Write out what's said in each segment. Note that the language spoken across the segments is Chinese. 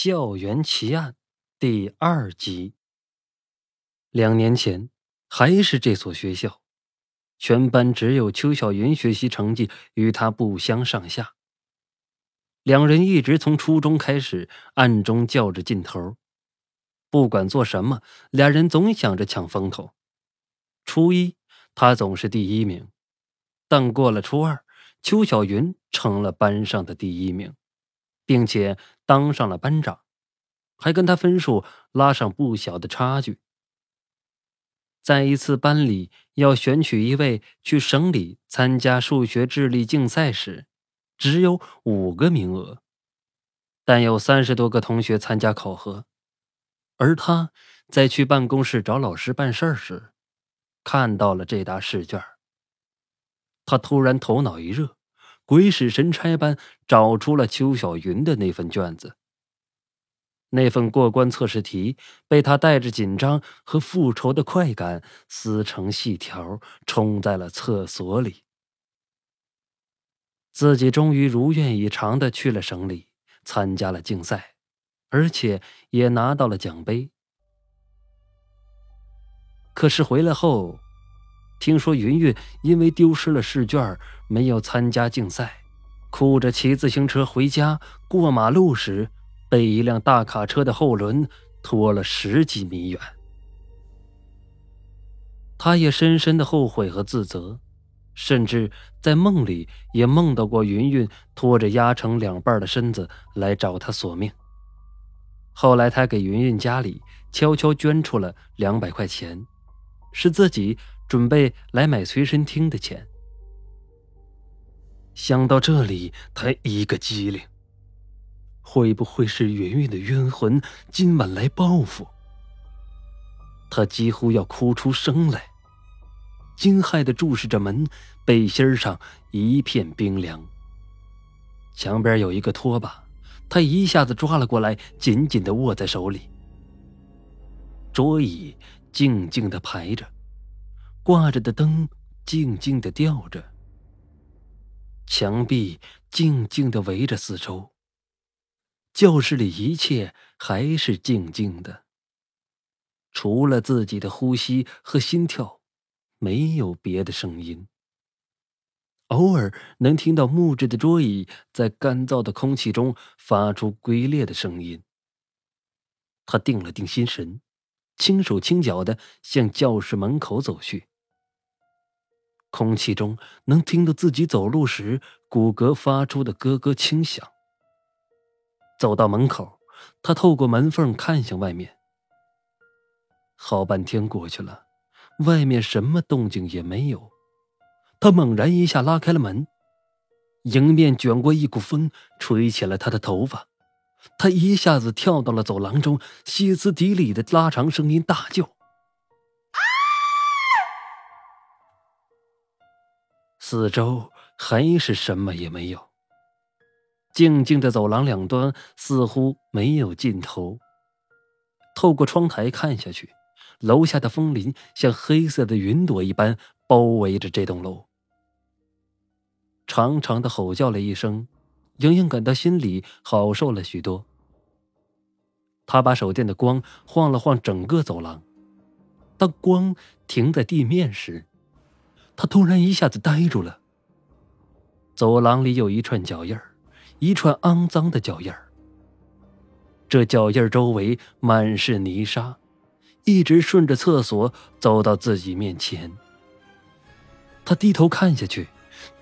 校园奇案第二集。两年前，还是这所学校，全班只有邱小云学习成绩与他不相上下。两人一直从初中开始暗中较着劲头，不管做什么，俩人总想着抢风头。初一，他总是第一名，但过了初二，邱小云成了班上的第一名。并且当上了班长，还跟他分数拉上不小的差距。在一次班里要选取一位去省里参加数学智力竞赛时，只有五个名额，但有三十多个同学参加考核。而他在去办公室找老师办事时，看到了这沓试卷，他突然头脑一热。鬼使神差般找出了邱小云的那份卷子。那份过关测试题被他带着紧张和复仇的快感撕成细条，冲在了厕所里。自己终于如愿以偿的去了省里参加了竞赛，而且也拿到了奖杯。可是回来后。听说云云因为丢失了试卷，没有参加竞赛，哭着骑自行车回家。过马路时，被一辆大卡车的后轮拖了十几米远。他也深深的后悔和自责，甚至在梦里也梦到过云云拖着压成两半的身子来找他索命。后来，他给云云家里悄悄捐出了两百块钱，是自己。准备来买随身听的钱。想到这里，他一个机灵。会不会是云云的冤魂今晚来报复？他几乎要哭出声来，惊骇的注视着门，背心上一片冰凉。墙边有一个拖把，他一下子抓了过来，紧紧的握在手里。桌椅静静的排着。挂着的灯静静的吊着，墙壁静静的围着四周。教室里一切还是静静的，除了自己的呼吸和心跳，没有别的声音。偶尔能听到木质的桌椅在干燥的空气中发出龟裂的声音。他定了定心神，轻手轻脚的向教室门口走去。空气中能听到自己走路时骨骼发出的咯咯轻响。走到门口，他透过门缝看向外面。好半天过去了，外面什么动静也没有。他猛然一下拉开了门，迎面卷过一股风，吹起了他的头发。他一下子跳到了走廊中，歇斯底里的拉长声音大叫。四周还是什么也没有。静静的走廊两端似乎没有尽头。透过窗台看下去，楼下的风林像黑色的云朵一般包围着这栋楼。长长的吼叫了一声，莹莹感到心里好受了许多。他把手电的光晃了晃整个走廊，当光停在地面时。他突然一下子呆住了。走廊里有一串脚印儿，一串肮脏的脚印儿。这脚印儿周围满是泥沙，一直顺着厕所走到自己面前。他低头看下去，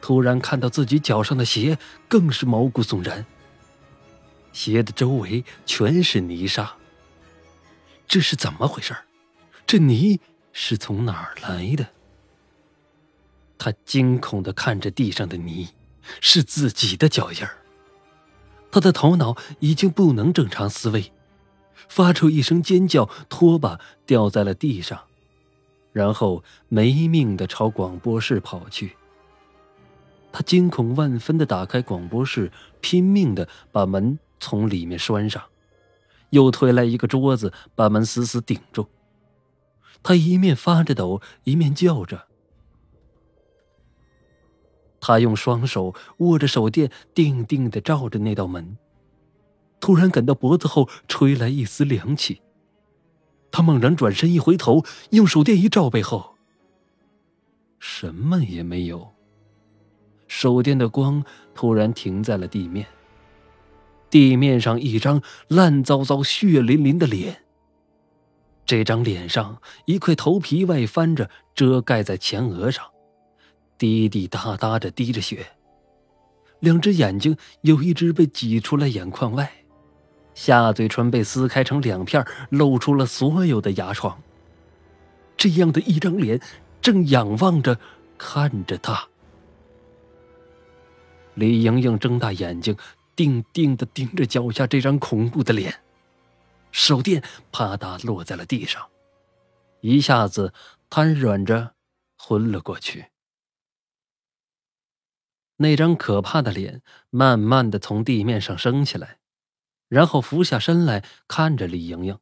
突然看到自己脚上的鞋，更是毛骨悚然。鞋的周围全是泥沙。这是怎么回事？这泥是从哪儿来的？他惊恐的看着地上的泥，是自己的脚印儿。他的头脑已经不能正常思维，发出一声尖叫，拖把掉在了地上，然后没命的朝广播室跑去。他惊恐万分的打开广播室，拼命的把门从里面拴上，又推来一个桌子，把门死死顶住。他一面发着抖，一面叫着。他用双手握着手电，定定的照着那道门。突然感到脖子后吹来一丝凉气。他猛然转身一回头，用手电一照背后，什么也没有。手电的光突然停在了地面，地面上一张烂糟糟、血淋淋的脸。这张脸上一块头皮外翻着，遮盖在前额上，滴滴答答的滴着血。两只眼睛有一只被挤出了眼眶外，下嘴唇被撕开成两片，露出了所有的牙床。这样的一张脸，正仰望着看着他。李莹莹睁大眼睛，定定的盯着脚下这张恐怖的脸，手电啪嗒落在了地上，一下子瘫软着昏了过去。那张可怕的脸慢慢的从地面上升起来，然后俯下身来看着李莹莹。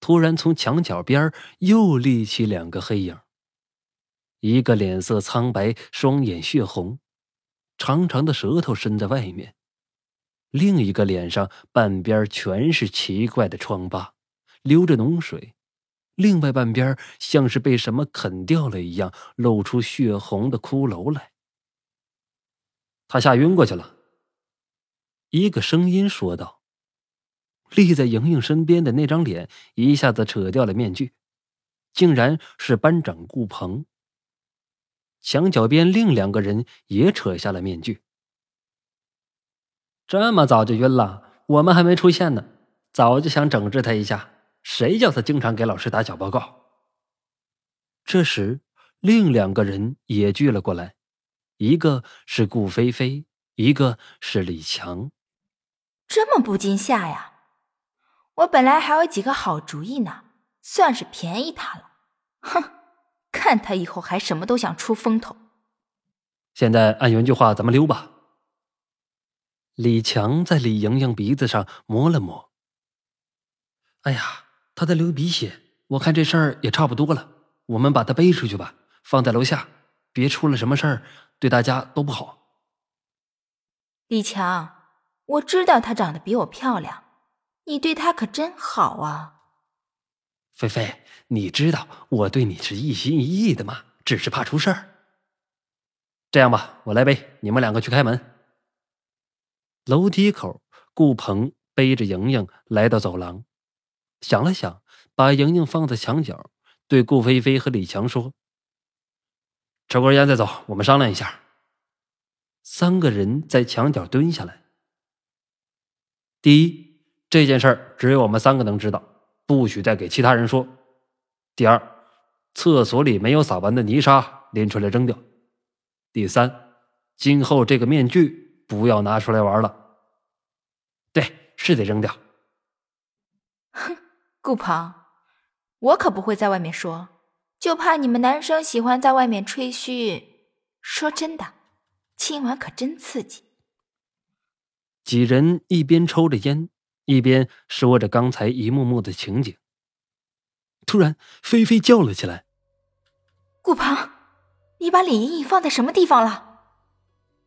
突然，从墙角边又立起两个黑影，一个脸色苍白，双眼血红。长长的舌头伸在外面，另一个脸上半边全是奇怪的疮疤，流着脓水；另外半边像是被什么啃掉了一样，露出血红的骷髅来。他吓晕过去了。一个声音说道：“立在莹莹身边的那张脸一下子扯掉了面具，竟然是班长顾鹏。”墙角边另两个人也扯下了面具。这么早就晕了，我们还没出现呢，早就想整治他一下。谁叫他经常给老师打小报告？这时，另两个人也聚了过来，一个是顾菲菲，一个是李强。这么不禁吓呀？我本来还有几个好主意呢，算是便宜他了。哼！看他以后还什么都想出风头。现在按原句话咱们溜吧。李强在李莹莹鼻子上摸了摸。哎呀，她在流鼻血，我看这事儿也差不多了，我们把她背出去吧，放在楼下，别出了什么事儿，对大家都不好。李强，我知道她长得比我漂亮，你对她可真好啊。菲菲，你知道我对你是一心一意的吗？只是怕出事儿。这样吧，我来背，你们两个去开门。楼梯口，顾鹏背着莹莹来到走廊，想了想，把莹莹放在墙角，对顾菲菲和李强说：“抽根烟再走，我们商量一下。”三个人在墙角蹲下来。第一，这件事儿只有我们三个能知道。不许再给其他人说。第二，厕所里没有撒完的泥沙，拎出来扔掉。第三，今后这个面具不要拿出来玩了。对，是得扔掉。哼，顾鹏，我可不会在外面说，就怕你们男生喜欢在外面吹嘘。说真的，今晚可真刺激。几人一边抽着烟。一边说着刚才一幕幕的情景，突然，菲菲叫了起来：“顾鹏，你把李莹莹放在什么地方了？”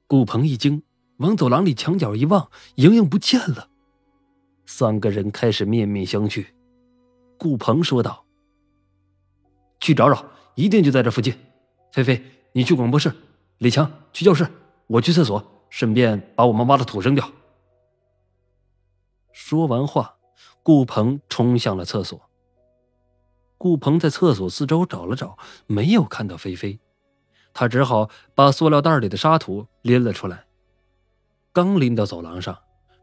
顾鹏一惊，往走廊里墙角一望，莹莹不见了。三个人开始面面相觑。顾鹏说道：“去找找，一定就在这附近。菲菲，你去广播室；李强去教室，我去厕所，顺便把我们挖的土扔掉。”说完话，顾鹏冲向了厕所。顾鹏在厕所四周找了找，没有看到菲菲，他只好把塑料袋里的沙土拎了出来。刚拎到走廊上，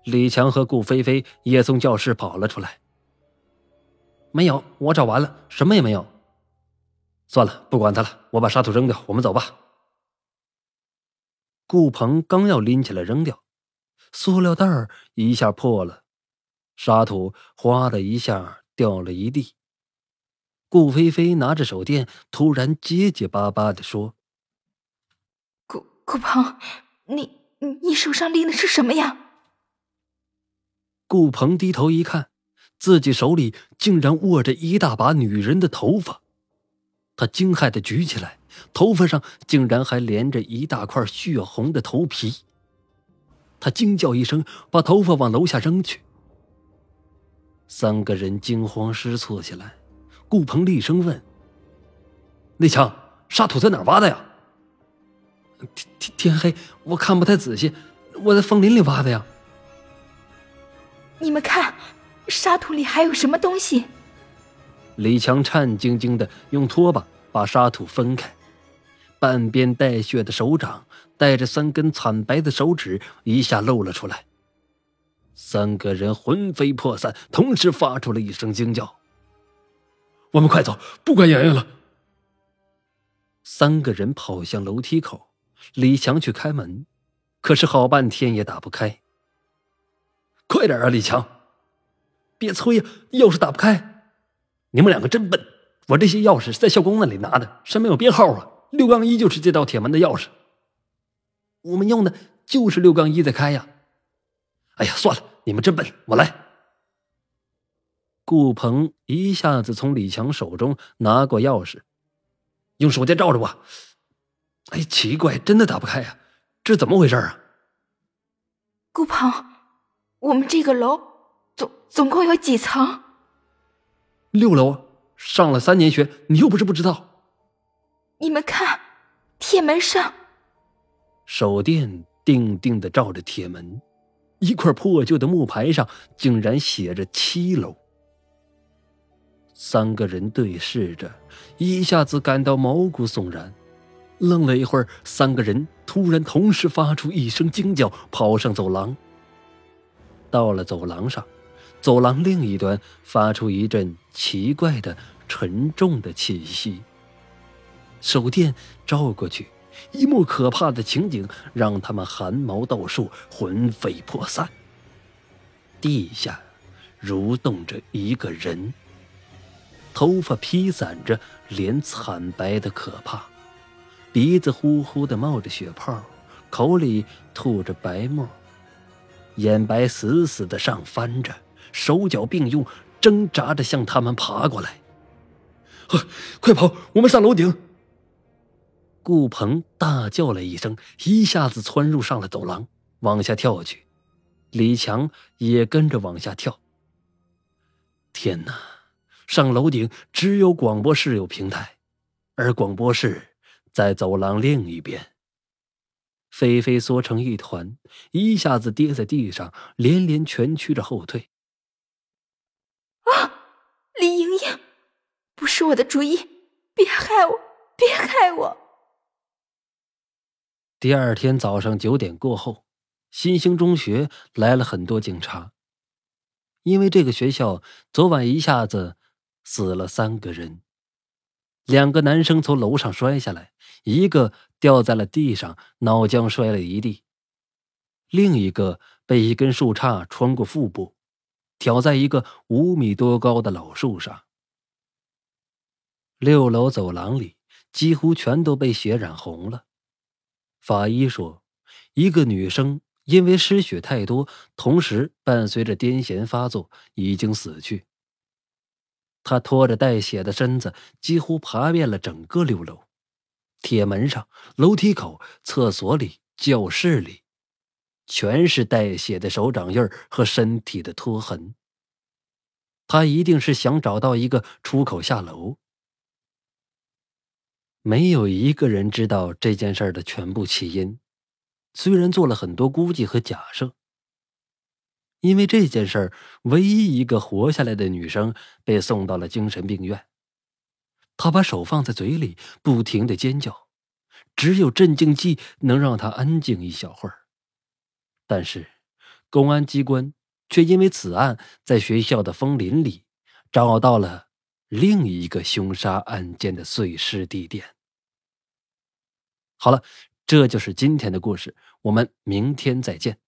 李强和顾菲菲也从教室跑了出来。没有，我找完了，什么也没有。算了，不管他了，我把沙土扔掉，我们走吧。顾鹏刚要拎起来扔掉，塑料袋一下破了。沙土哗的一下掉了一地。顾菲菲拿着手电，突然结结巴巴的说：“顾顾鹏，你你手上拎的是什么呀？”顾鹏低头一看，自己手里竟然握着一大把女人的头发。他惊骇的举起来，头发上竟然还连着一大块血红的头皮。他惊叫一声，把头发往楼下扔去。三个人惊慌失措起来。顾鹏厉声问：“那枪沙土在哪挖的呀？”“天天天黑，我看不太仔细，我在枫林里挖的呀。”“你们看，沙土里还有什么东西？”李强颤兢兢的用拖把把沙土分开，半边带血的手掌带着三根惨白的手指一下露了出来。三个人魂飞魄散，同时发出了一声惊叫。我们快走，不管圆圆了。三个人跑向楼梯口，李强去开门，可是好半天也打不开。快点啊，李强！别催呀，钥匙打不开。你们两个真笨，我这些钥匙是在校工那里拿的，上面有编号啊。六杠一就是这道铁门的钥匙。我们用的就是六杠一在开呀。哎呀，算了，你们真笨，我来。顾鹏一下子从李强手中拿过钥匙，用手电照着我。哎，奇怪，真的打不开呀，这怎么回事啊？顾鹏，我们这个楼总总共有几层？六楼，上了三年学，你又不是不知道。你们看，铁门上，手电定定的照着铁门，一块破旧的木牌上竟然写着七楼。三个人对视着，一下子感到毛骨悚然。愣了一会儿，三个人突然同时发出一声惊叫，跑上走廊。到了走廊上，走廊另一端发出一阵奇怪的、沉重的气息。手电照过去，一幕可怕的情景让他们汗毛倒竖，魂飞魄散。地下蠕动着一个人。头发披散着，脸惨白的可怕，鼻子呼呼的冒着血泡，口里吐着白沫，眼白死死的上翻着，手脚并用，挣扎着向他们爬过来。快跑！我们上楼顶！顾鹏大叫了一声，一下子窜入上了走廊，往下跳去。李强也跟着往下跳。天哪！上楼顶只有广播室有平台，而广播室在走廊另一边。菲菲缩成一团，一下子跌在地上，连连蜷曲着后退。啊，李莹莹，不是我的主意，别害我，别害我！第二天早上九点过后，新兴中学来了很多警察，因为这个学校昨晚一下子。死了三个人，两个男生从楼上摔下来，一个掉在了地上，脑浆摔了一地；另一个被一根树杈穿过腹部，挑在一个五米多高的老树上。六楼走廊里几乎全都被血染红了。法医说，一个女生因为失血太多，同时伴随着癫痫发作，已经死去。他拖着带血的身子，几乎爬遍了整个六楼，铁门上、楼梯口、厕所里、教室里，全是带血的手掌印和身体的拖痕。他一定是想找到一个出口下楼。没有一个人知道这件事的全部起因，虽然做了很多估计和假设。因为这件事儿，唯一一个活下来的女生被送到了精神病院。她把手放在嘴里，不停的尖叫，只有镇静剂能让她安静一小会儿。但是，公安机关却因为此案在学校的枫林里找到了另一个凶杀案件的碎尸地点。好了，这就是今天的故事，我们明天再见。